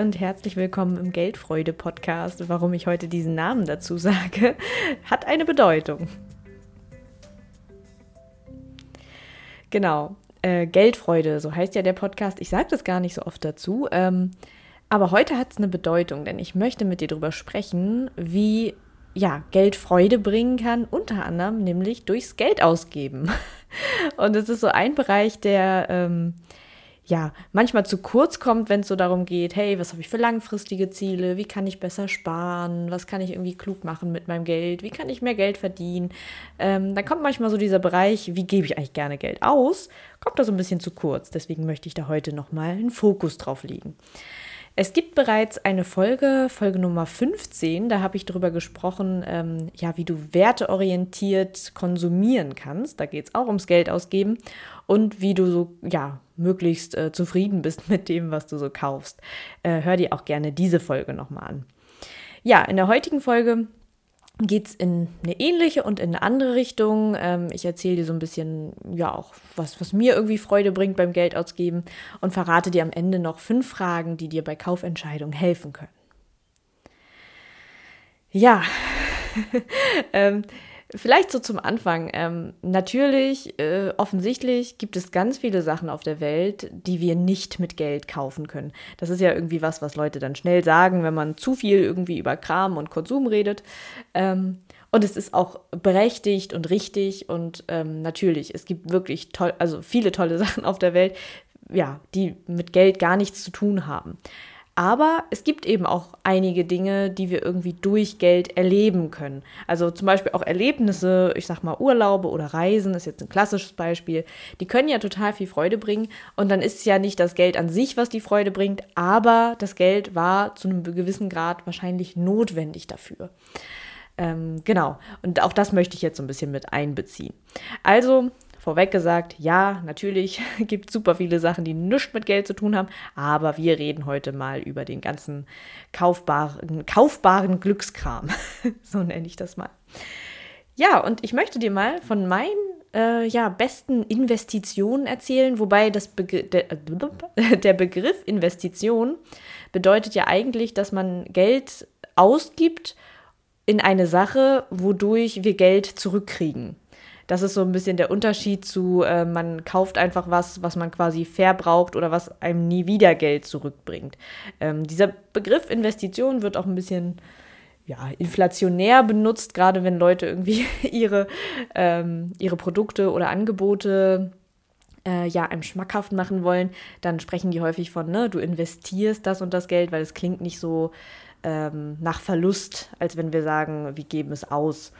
Und herzlich willkommen im Geldfreude-Podcast. Warum ich heute diesen Namen dazu sage, hat eine Bedeutung. Genau, äh, Geldfreude, so heißt ja der Podcast. Ich sage das gar nicht so oft dazu, ähm, aber heute hat es eine Bedeutung, denn ich möchte mit dir darüber sprechen, wie ja, Geld Freude bringen kann, unter anderem nämlich durchs Geld ausgeben. Und es ist so ein Bereich, der ähm, ja manchmal zu kurz kommt, wenn es so darum geht, hey, was habe ich für langfristige Ziele, wie kann ich besser sparen, was kann ich irgendwie klug machen mit meinem Geld, wie kann ich mehr Geld verdienen. Ähm, dann kommt manchmal so dieser Bereich, wie gebe ich eigentlich gerne Geld aus, kommt da so ein bisschen zu kurz. Deswegen möchte ich da heute nochmal einen Fokus drauf legen. Es gibt bereits eine Folge, Folge Nummer 15, da habe ich darüber gesprochen, ähm, ja, wie du werteorientiert konsumieren kannst. Da geht es auch ums Geld ausgeben und wie du so, ja, möglichst äh, zufrieden bist mit dem, was du so kaufst. Äh, hör dir auch gerne diese Folge nochmal an. Ja, in der heutigen Folge geht es in eine ähnliche und in eine andere Richtung. Ähm, ich erzähle dir so ein bisschen, ja, auch was, was mir irgendwie Freude bringt beim Geld ausgeben und verrate dir am Ende noch fünf Fragen, die dir bei Kaufentscheidungen helfen können. Ja, ähm, Vielleicht so zum Anfang. Ähm, natürlich, äh, offensichtlich gibt es ganz viele Sachen auf der Welt, die wir nicht mit Geld kaufen können. Das ist ja irgendwie was, was Leute dann schnell sagen, wenn man zu viel irgendwie über Kram und Konsum redet. Ähm, und es ist auch berechtigt und richtig und ähm, natürlich, es gibt wirklich toll, also viele tolle Sachen auf der Welt, ja, die mit Geld gar nichts zu tun haben. Aber es gibt eben auch einige Dinge, die wir irgendwie durch Geld erleben können. Also zum Beispiel auch Erlebnisse, ich sag mal Urlaube oder Reisen, ist jetzt ein klassisches Beispiel. Die können ja total viel Freude bringen. Und dann ist es ja nicht das Geld an sich, was die Freude bringt, aber das Geld war zu einem gewissen Grad wahrscheinlich notwendig dafür. Ähm, genau. Und auch das möchte ich jetzt so ein bisschen mit einbeziehen. Also Vorweg gesagt, ja, natürlich gibt es super viele Sachen, die nichts mit Geld zu tun haben, aber wir reden heute mal über den ganzen kaufbaren, kaufbaren Glückskram. so nenne ich das mal. Ja, und ich möchte dir mal von meinen äh, ja, besten Investitionen erzählen, wobei das Begr der, der Begriff Investition bedeutet ja eigentlich, dass man Geld ausgibt in eine Sache, wodurch wir Geld zurückkriegen. Das ist so ein bisschen der Unterschied zu, äh, man kauft einfach was, was man quasi verbraucht oder was einem nie wieder Geld zurückbringt. Ähm, dieser Begriff Investition wird auch ein bisschen ja, inflationär benutzt, gerade wenn Leute irgendwie ihre, ähm, ihre Produkte oder Angebote äh, ja, einem schmackhaft machen wollen, dann sprechen die häufig von, ne, du investierst das und das Geld, weil es klingt nicht so ähm, nach Verlust, als wenn wir sagen, wir geben es aus.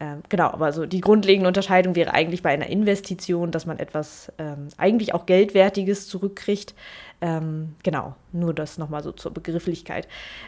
Ähm, genau, aber so die grundlegende Unterscheidung wäre eigentlich bei einer Investition, dass man etwas ähm, eigentlich auch Geldwertiges zurückkriegt. Ähm, genau, nur das nochmal so zur Begrifflichkeit.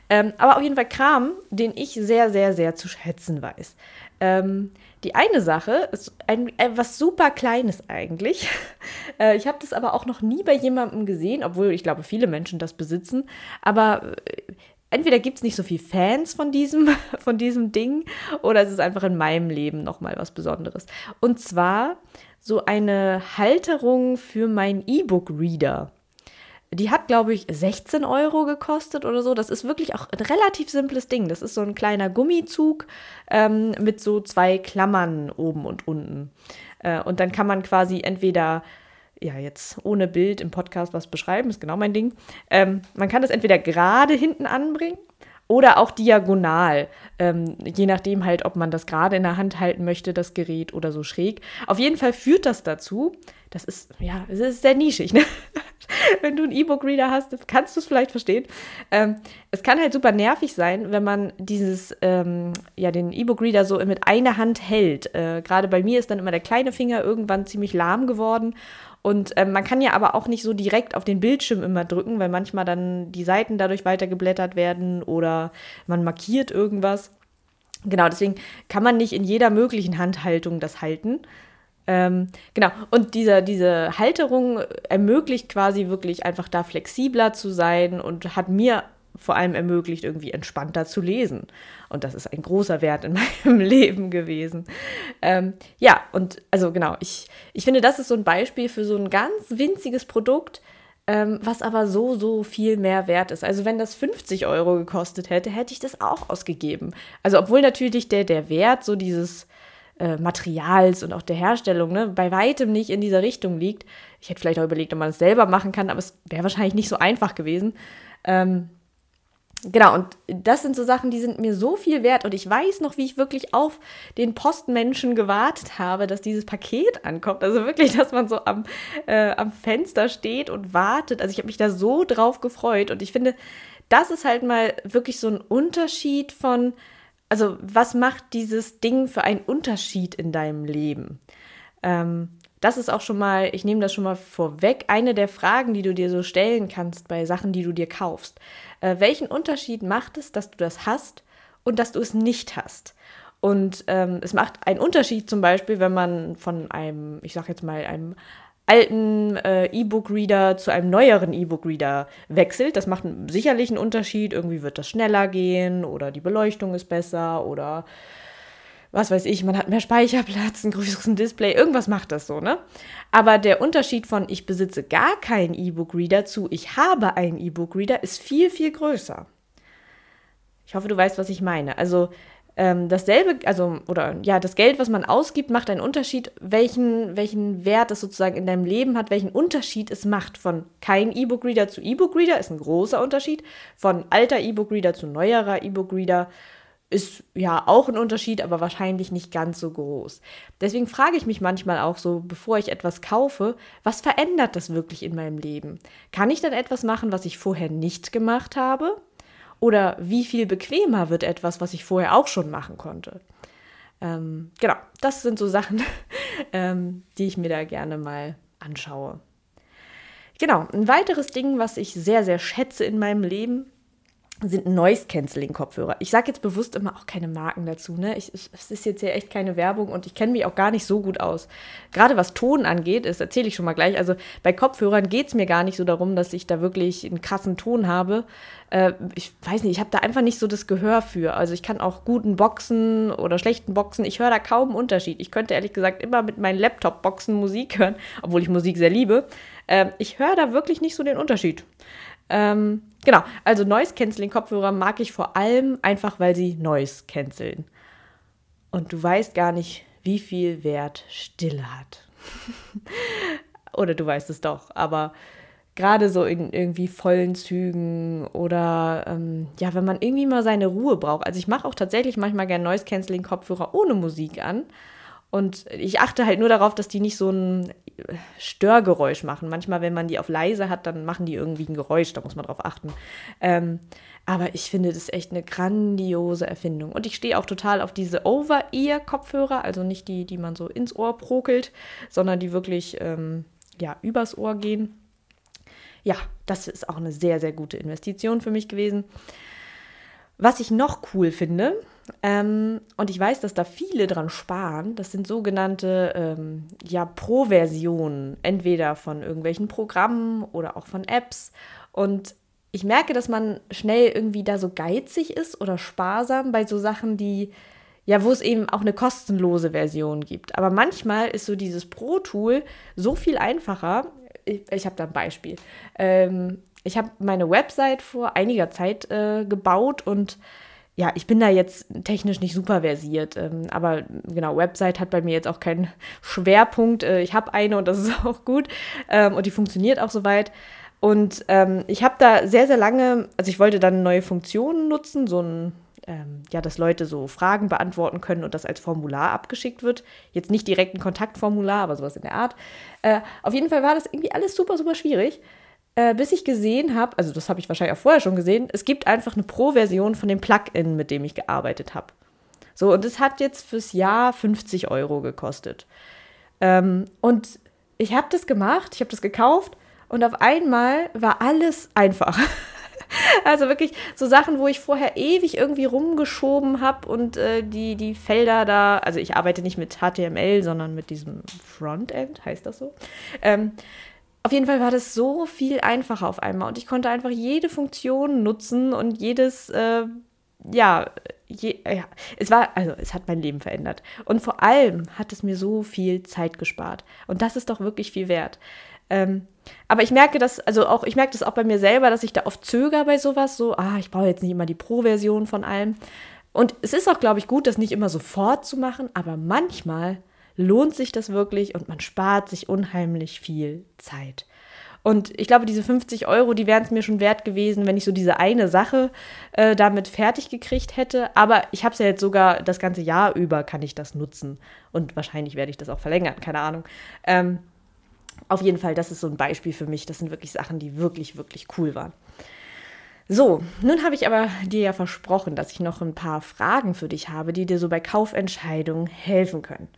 Ähm, aber auf jeden Fall Kram, den ich sehr, sehr, sehr zu schätzen weiß. Ähm, die eine Sache ist ein, etwas super Kleines eigentlich. äh, ich habe das aber auch noch nie bei jemandem gesehen, obwohl ich glaube, viele Menschen das besitzen. Aber äh, entweder gibt es nicht so viele Fans von diesem, von diesem Ding oder es ist einfach in meinem Leben nochmal was Besonderes. Und zwar so eine Halterung für meinen E-Book-Reader. Die hat, glaube ich, 16 Euro gekostet oder so. Das ist wirklich auch ein relativ simples Ding. Das ist so ein kleiner Gummizug ähm, mit so zwei Klammern oben und unten. Äh, und dann kann man quasi entweder ja, jetzt ohne Bild im Podcast was beschreiben, ist genau mein Ding. Ähm, man kann das entweder gerade hinten anbringen oder auch diagonal, ähm, je nachdem halt, ob man das gerade in der Hand halten möchte, das Gerät oder so schräg. Auf jeden Fall führt das dazu, das ist, ja, es ist sehr nischig, ne? wenn du einen E-Book-Reader hast, kannst du es vielleicht verstehen. Ähm, es kann halt super nervig sein, wenn man dieses, ähm, ja, den E-Book-Reader so mit einer Hand hält. Äh, Gerade bei mir ist dann immer der kleine Finger irgendwann ziemlich lahm geworden und ähm, man kann ja aber auch nicht so direkt auf den Bildschirm immer drücken, weil manchmal dann die Seiten dadurch weitergeblättert werden oder man markiert irgendwas. Genau, deswegen kann man nicht in jeder möglichen Handhaltung das halten. Ähm, genau, und diese, diese Halterung ermöglicht quasi wirklich einfach da flexibler zu sein und hat mir vor allem ermöglicht, irgendwie entspannter zu lesen. Und das ist ein großer Wert in meinem Leben gewesen. Ähm, ja, und also genau, ich, ich finde, das ist so ein Beispiel für so ein ganz winziges Produkt, ähm, was aber so, so viel mehr wert ist. Also wenn das 50 Euro gekostet hätte, hätte ich das auch ausgegeben. Also obwohl natürlich der, der Wert so dieses äh, Materials und auch der Herstellung ne, bei weitem nicht in dieser Richtung liegt. Ich hätte vielleicht auch überlegt, ob man es selber machen kann, aber es wäre wahrscheinlich nicht so einfach gewesen. Ähm, Genau, und das sind so Sachen, die sind mir so viel wert. Und ich weiß noch, wie ich wirklich auf den Postmenschen gewartet habe, dass dieses Paket ankommt. Also wirklich, dass man so am, äh, am Fenster steht und wartet. Also ich habe mich da so drauf gefreut. Und ich finde, das ist halt mal wirklich so ein Unterschied von, also was macht dieses Ding für einen Unterschied in deinem Leben? Ähm, das ist auch schon mal, ich nehme das schon mal vorweg, eine der Fragen, die du dir so stellen kannst bei Sachen, die du dir kaufst. Äh, welchen Unterschied macht es, dass du das hast und dass du es nicht hast? Und ähm, es macht einen Unterschied zum Beispiel, wenn man von einem, ich sag jetzt mal, einem alten äh, E-Book-Reader zu einem neueren E-Book-Reader wechselt. Das macht sicherlich einen Unterschied. Irgendwie wird das schneller gehen oder die Beleuchtung ist besser oder was weiß ich, man hat mehr Speicherplatz, ein größeres Display, irgendwas macht das so, ne? Aber der Unterschied von ich besitze gar keinen E-Book-Reader zu ich habe einen E-Book-Reader ist viel, viel größer. Ich hoffe, du weißt, was ich meine. Also ähm, dasselbe, also, oder ja, das Geld, was man ausgibt, macht einen Unterschied, welchen, welchen Wert es sozusagen in deinem Leben hat, welchen Unterschied es macht. Von kein E-Book-Reader zu E-Book-Reader ist ein großer Unterschied. Von alter E-Book-Reader zu neuerer E-Book-Reader ist ja auch ein Unterschied, aber wahrscheinlich nicht ganz so groß. Deswegen frage ich mich manchmal auch so, bevor ich etwas kaufe, was verändert das wirklich in meinem Leben? Kann ich dann etwas machen, was ich vorher nicht gemacht habe? Oder wie viel bequemer wird etwas, was ich vorher auch schon machen konnte? Ähm, genau, das sind so Sachen, ähm, die ich mir da gerne mal anschaue. Genau, ein weiteres Ding, was ich sehr, sehr schätze in meinem Leben, sind Noise-Canceling-Kopfhörer. Ich sage jetzt bewusst immer auch keine Marken dazu. Ne? Ich, es ist jetzt hier echt keine Werbung und ich kenne mich auch gar nicht so gut aus. Gerade was Ton angeht, das erzähle ich schon mal gleich. Also bei Kopfhörern geht es mir gar nicht so darum, dass ich da wirklich einen krassen Ton habe. Äh, ich weiß nicht, ich habe da einfach nicht so das Gehör für. Also ich kann auch guten Boxen oder schlechten Boxen. Ich höre da kaum einen Unterschied. Ich könnte ehrlich gesagt immer mit meinen Laptop-Boxen Musik hören, obwohl ich Musik sehr liebe. Äh, ich höre da wirklich nicht so den Unterschied. Ähm, genau, also Noise Canceling Kopfhörer mag ich vor allem einfach, weil sie Noise canceln. Und du weißt gar nicht, wie viel Wert Stille hat. oder du weißt es doch, aber gerade so in irgendwie vollen Zügen oder ähm, ja, wenn man irgendwie mal seine Ruhe braucht. Also ich mache auch tatsächlich manchmal gerne Noise Canceling Kopfhörer ohne Musik an. Und ich achte halt nur darauf, dass die nicht so ein Störgeräusch machen. Manchmal, wenn man die auf leise hat, dann machen die irgendwie ein Geräusch, da muss man drauf achten. Ähm, aber ich finde das echt eine grandiose Erfindung. Und ich stehe auch total auf diese Over-Ear-Kopfhörer, also nicht die, die man so ins Ohr prokelt, sondern die wirklich ähm, ja, übers Ohr gehen. Ja, das ist auch eine sehr, sehr gute Investition für mich gewesen. Was ich noch cool finde, ähm, und ich weiß, dass da viele dran sparen. Das sind sogenannte ähm, ja, Pro-Versionen, entweder von irgendwelchen Programmen oder auch von Apps. Und ich merke, dass man schnell irgendwie da so geizig ist oder sparsam bei so Sachen, die ja, wo es eben auch eine kostenlose Version gibt. Aber manchmal ist so dieses Pro-Tool so viel einfacher. Ich, ich habe da ein Beispiel. Ähm, ich habe meine Website vor einiger Zeit äh, gebaut und ja, ich bin da jetzt technisch nicht super versiert, ähm, aber genau, Website hat bei mir jetzt auch keinen Schwerpunkt. Äh, ich habe eine und das ist auch gut ähm, und die funktioniert auch soweit. Und ähm, ich habe da sehr, sehr lange, also ich wollte dann neue Funktionen nutzen, so ein, ähm, ja, dass Leute so Fragen beantworten können und das als Formular abgeschickt wird. Jetzt nicht direkt ein Kontaktformular, aber sowas in der Art. Äh, auf jeden Fall war das irgendwie alles super, super schwierig äh, bis ich gesehen habe, also das habe ich wahrscheinlich auch vorher schon gesehen, es gibt einfach eine Pro-Version von dem Plugin, mit dem ich gearbeitet habe. So, und es hat jetzt fürs Jahr 50 Euro gekostet. Ähm, und ich habe das gemacht, ich habe das gekauft und auf einmal war alles einfach. also wirklich so Sachen, wo ich vorher ewig irgendwie rumgeschoben habe und äh, die, die Felder da, also ich arbeite nicht mit HTML, sondern mit diesem Frontend, heißt das so. Ähm, auf jeden Fall war das so viel einfacher auf einmal und ich konnte einfach jede Funktion nutzen und jedes, äh, ja, je, ja, es war, also es hat mein Leben verändert. Und vor allem hat es mir so viel Zeit gespart. Und das ist doch wirklich viel wert. Ähm, aber ich merke das, also auch, ich merke das auch bei mir selber, dass ich da oft zögere bei sowas, so, ah, ich brauche jetzt nicht immer die Pro-Version von allem. Und es ist auch, glaube ich, gut, das nicht immer sofort zu machen, aber manchmal lohnt sich das wirklich und man spart sich unheimlich viel Zeit. Und ich glaube, diese 50 Euro, die wären es mir schon wert gewesen, wenn ich so diese eine Sache äh, damit fertig gekriegt hätte. Aber ich habe es ja jetzt sogar das ganze Jahr über, kann ich das nutzen. Und wahrscheinlich werde ich das auch verlängern, keine Ahnung. Ähm, auf jeden Fall, das ist so ein Beispiel für mich. Das sind wirklich Sachen, die wirklich, wirklich cool waren. So, nun habe ich aber dir ja versprochen, dass ich noch ein paar Fragen für dich habe, die dir so bei Kaufentscheidungen helfen können.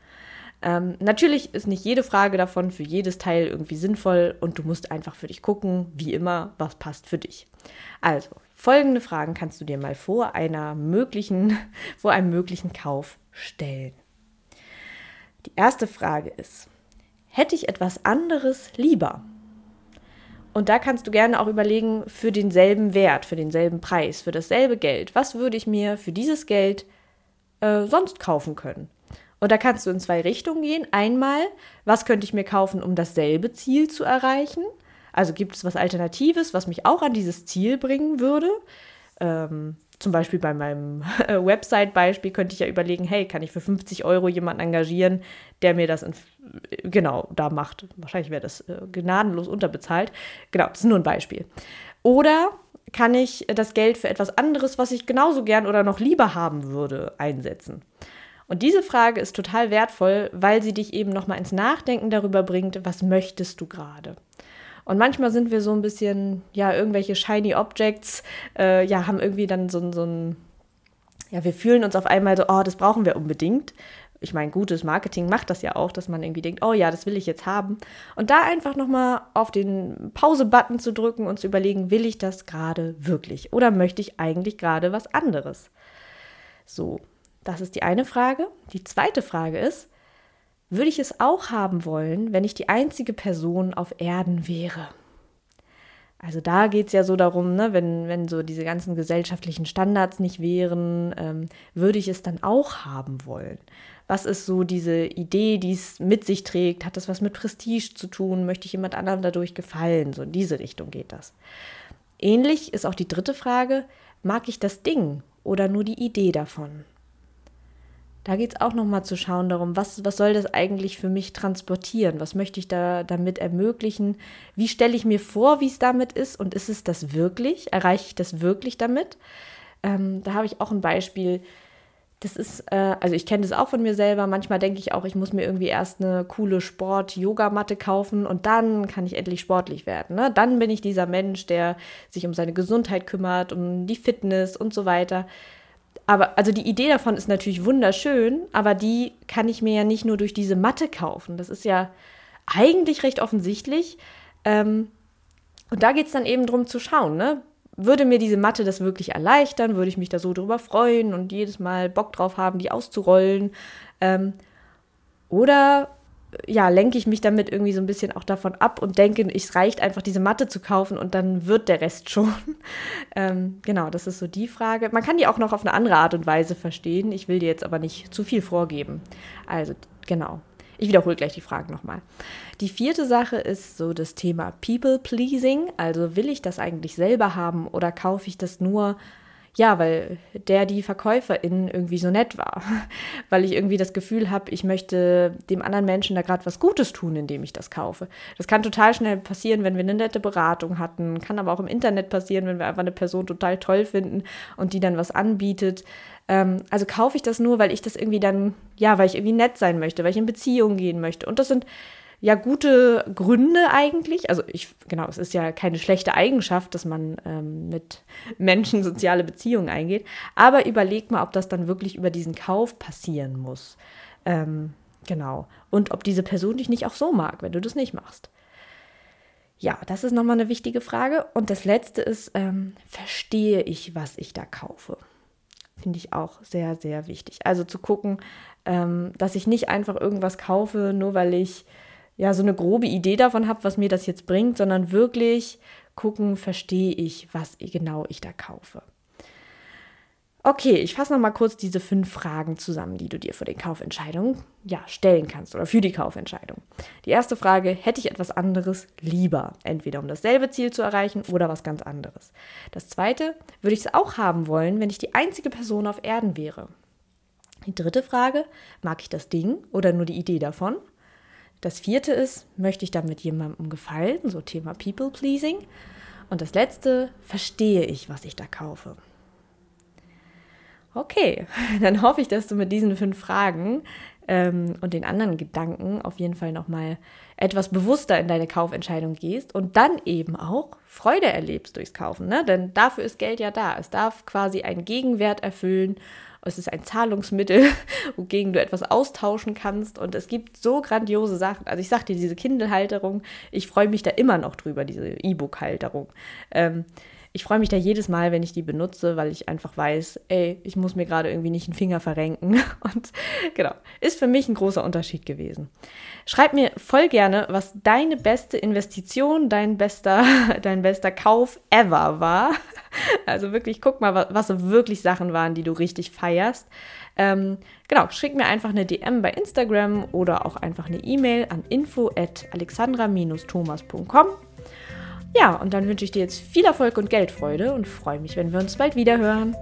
Ähm, natürlich ist nicht jede Frage davon für jedes Teil irgendwie sinnvoll und du musst einfach für dich gucken, wie immer, was passt für dich. Also, folgende Fragen kannst du dir mal vor einer möglichen, vor einem möglichen Kauf stellen. Die erste Frage ist, hätte ich etwas anderes lieber? Und da kannst du gerne auch überlegen, für denselben Wert, für denselben Preis, für dasselbe Geld, was würde ich mir für dieses Geld äh, sonst kaufen können? Und da kannst du in zwei Richtungen gehen. Einmal, was könnte ich mir kaufen, um dasselbe Ziel zu erreichen? Also gibt es was Alternatives, was mich auch an dieses Ziel bringen würde? Ähm, zum Beispiel bei meinem Website-Beispiel könnte ich ja überlegen, hey, kann ich für 50 Euro jemanden engagieren, der mir das in, genau da macht. Wahrscheinlich wäre das äh, gnadenlos unterbezahlt. Genau, das ist nur ein Beispiel. Oder kann ich das Geld für etwas anderes, was ich genauso gern oder noch lieber haben würde, einsetzen? Und diese Frage ist total wertvoll, weil sie dich eben nochmal ins Nachdenken darüber bringt, was möchtest du gerade. Und manchmal sind wir so ein bisschen, ja, irgendwelche shiny Objects, äh, ja, haben irgendwie dann so, so ein, ja, wir fühlen uns auf einmal so, oh, das brauchen wir unbedingt. Ich meine, gutes Marketing macht das ja auch, dass man irgendwie denkt, oh ja, das will ich jetzt haben. Und da einfach nochmal auf den Pause-Button zu drücken und zu überlegen, will ich das gerade wirklich? Oder möchte ich eigentlich gerade was anderes? So, das ist die eine Frage. Die zweite Frage ist, würde ich es auch haben wollen, wenn ich die einzige Person auf Erden wäre? Also da geht es ja so darum, ne, wenn, wenn so diese ganzen gesellschaftlichen Standards nicht wären, ähm, würde ich es dann auch haben wollen? Was ist so diese Idee, die es mit sich trägt? Hat das was mit Prestige zu tun? Möchte ich jemand anderem dadurch gefallen? So in diese Richtung geht das. Ähnlich ist auch die dritte Frage, mag ich das Ding oder nur die Idee davon? Da geht es auch nochmal zu schauen darum, was, was soll das eigentlich für mich transportieren? Was möchte ich da damit ermöglichen? Wie stelle ich mir vor, wie es damit ist? Und ist es das wirklich? Erreiche ich das wirklich damit? Ähm, da habe ich auch ein Beispiel. Das ist, äh, also ich kenne das auch von mir selber. Manchmal denke ich auch, ich muss mir irgendwie erst eine coole Sport-Yoga-Matte kaufen und dann kann ich endlich sportlich werden. Ne? Dann bin ich dieser Mensch, der sich um seine Gesundheit kümmert, um die Fitness und so weiter aber also die Idee davon ist natürlich wunderschön, aber die kann ich mir ja nicht nur durch diese Matte kaufen. Das ist ja eigentlich recht offensichtlich. Ähm, und da geht es dann eben darum zu schauen, ne? Würde mir diese Matte das wirklich erleichtern? Würde ich mich da so drüber freuen und jedes Mal Bock drauf haben, die auszurollen? Ähm, oder ja, lenke ich mich damit irgendwie so ein bisschen auch davon ab und denke, es reicht einfach, diese Matte zu kaufen und dann wird der Rest schon. ähm, genau, das ist so die Frage. Man kann die auch noch auf eine andere Art und Weise verstehen. Ich will dir jetzt aber nicht zu viel vorgeben. Also, genau. Ich wiederhole gleich die Fragen nochmal. Die vierte Sache ist so das Thema People Pleasing. Also will ich das eigentlich selber haben oder kaufe ich das nur, ja, weil der die Verkäuferin irgendwie so nett war. weil ich irgendwie das Gefühl habe, ich möchte dem anderen Menschen da gerade was Gutes tun, indem ich das kaufe. Das kann total schnell passieren, wenn wir eine nette Beratung hatten. Kann aber auch im Internet passieren, wenn wir einfach eine Person total toll finden und die dann was anbietet. Ähm, also kaufe ich das nur, weil ich das irgendwie dann, ja, weil ich irgendwie nett sein möchte, weil ich in Beziehungen gehen möchte. Und das sind ja gute Gründe eigentlich. Also ich, genau, es ist ja keine schlechte Eigenschaft, dass man ähm, mit Menschen soziale Beziehungen eingeht. Aber überleg mal, ob das dann wirklich über diesen Kauf passieren muss. Ähm, genau. Und ob diese Person dich nicht auch so mag, wenn du das nicht machst. Ja, das ist nochmal eine wichtige Frage. Und das letzte ist, ähm, verstehe ich, was ich da kaufe? Finde ich auch sehr, sehr wichtig. Also zu gucken, ähm, dass ich nicht einfach irgendwas kaufe, nur weil ich ja so eine grobe Idee davon habe, was mir das jetzt bringt, sondern wirklich gucken, verstehe ich, was genau ich da kaufe. Okay, ich fasse nochmal kurz diese fünf Fragen zusammen, die du dir für die Kaufentscheidung ja, stellen kannst oder für die Kaufentscheidung. Die erste Frage, hätte ich etwas anderes lieber? Entweder um dasselbe Ziel zu erreichen oder was ganz anderes. Das zweite, würde ich es auch haben wollen, wenn ich die einzige Person auf Erden wäre? Die dritte Frage, mag ich das Ding oder nur die Idee davon? Das vierte ist, möchte ich damit jemandem gefallen, so Thema People Pleasing? Und das letzte, verstehe ich, was ich da kaufe? Okay, dann hoffe ich, dass du mit diesen fünf Fragen ähm, und den anderen Gedanken auf jeden Fall nochmal etwas bewusster in deine Kaufentscheidung gehst und dann eben auch Freude erlebst durchs Kaufen. Ne? Denn dafür ist Geld ja da. Es darf quasi einen Gegenwert erfüllen. Es ist ein Zahlungsmittel, wogegen du etwas austauschen kannst. Und es gibt so grandiose Sachen. Also ich sag dir, diese Kindle-Halterung, ich freue mich da immer noch drüber, diese E-Book-Halterung. Ähm, ich freue mich da jedes Mal, wenn ich die benutze, weil ich einfach weiß, ey, ich muss mir gerade irgendwie nicht einen Finger verrenken. Und genau, ist für mich ein großer Unterschied gewesen. Schreib mir voll gerne, was deine beste Investition, dein bester, dein bester Kauf ever war. Also wirklich, guck mal, was so wirklich Sachen waren, die du richtig feierst. Ähm, genau, schick mir einfach eine DM bei Instagram oder auch einfach eine E-Mail an info at alexandra-thomas.com. Ja, und dann wünsche ich dir jetzt viel Erfolg und Geldfreude und freue mich, wenn wir uns bald wieder hören.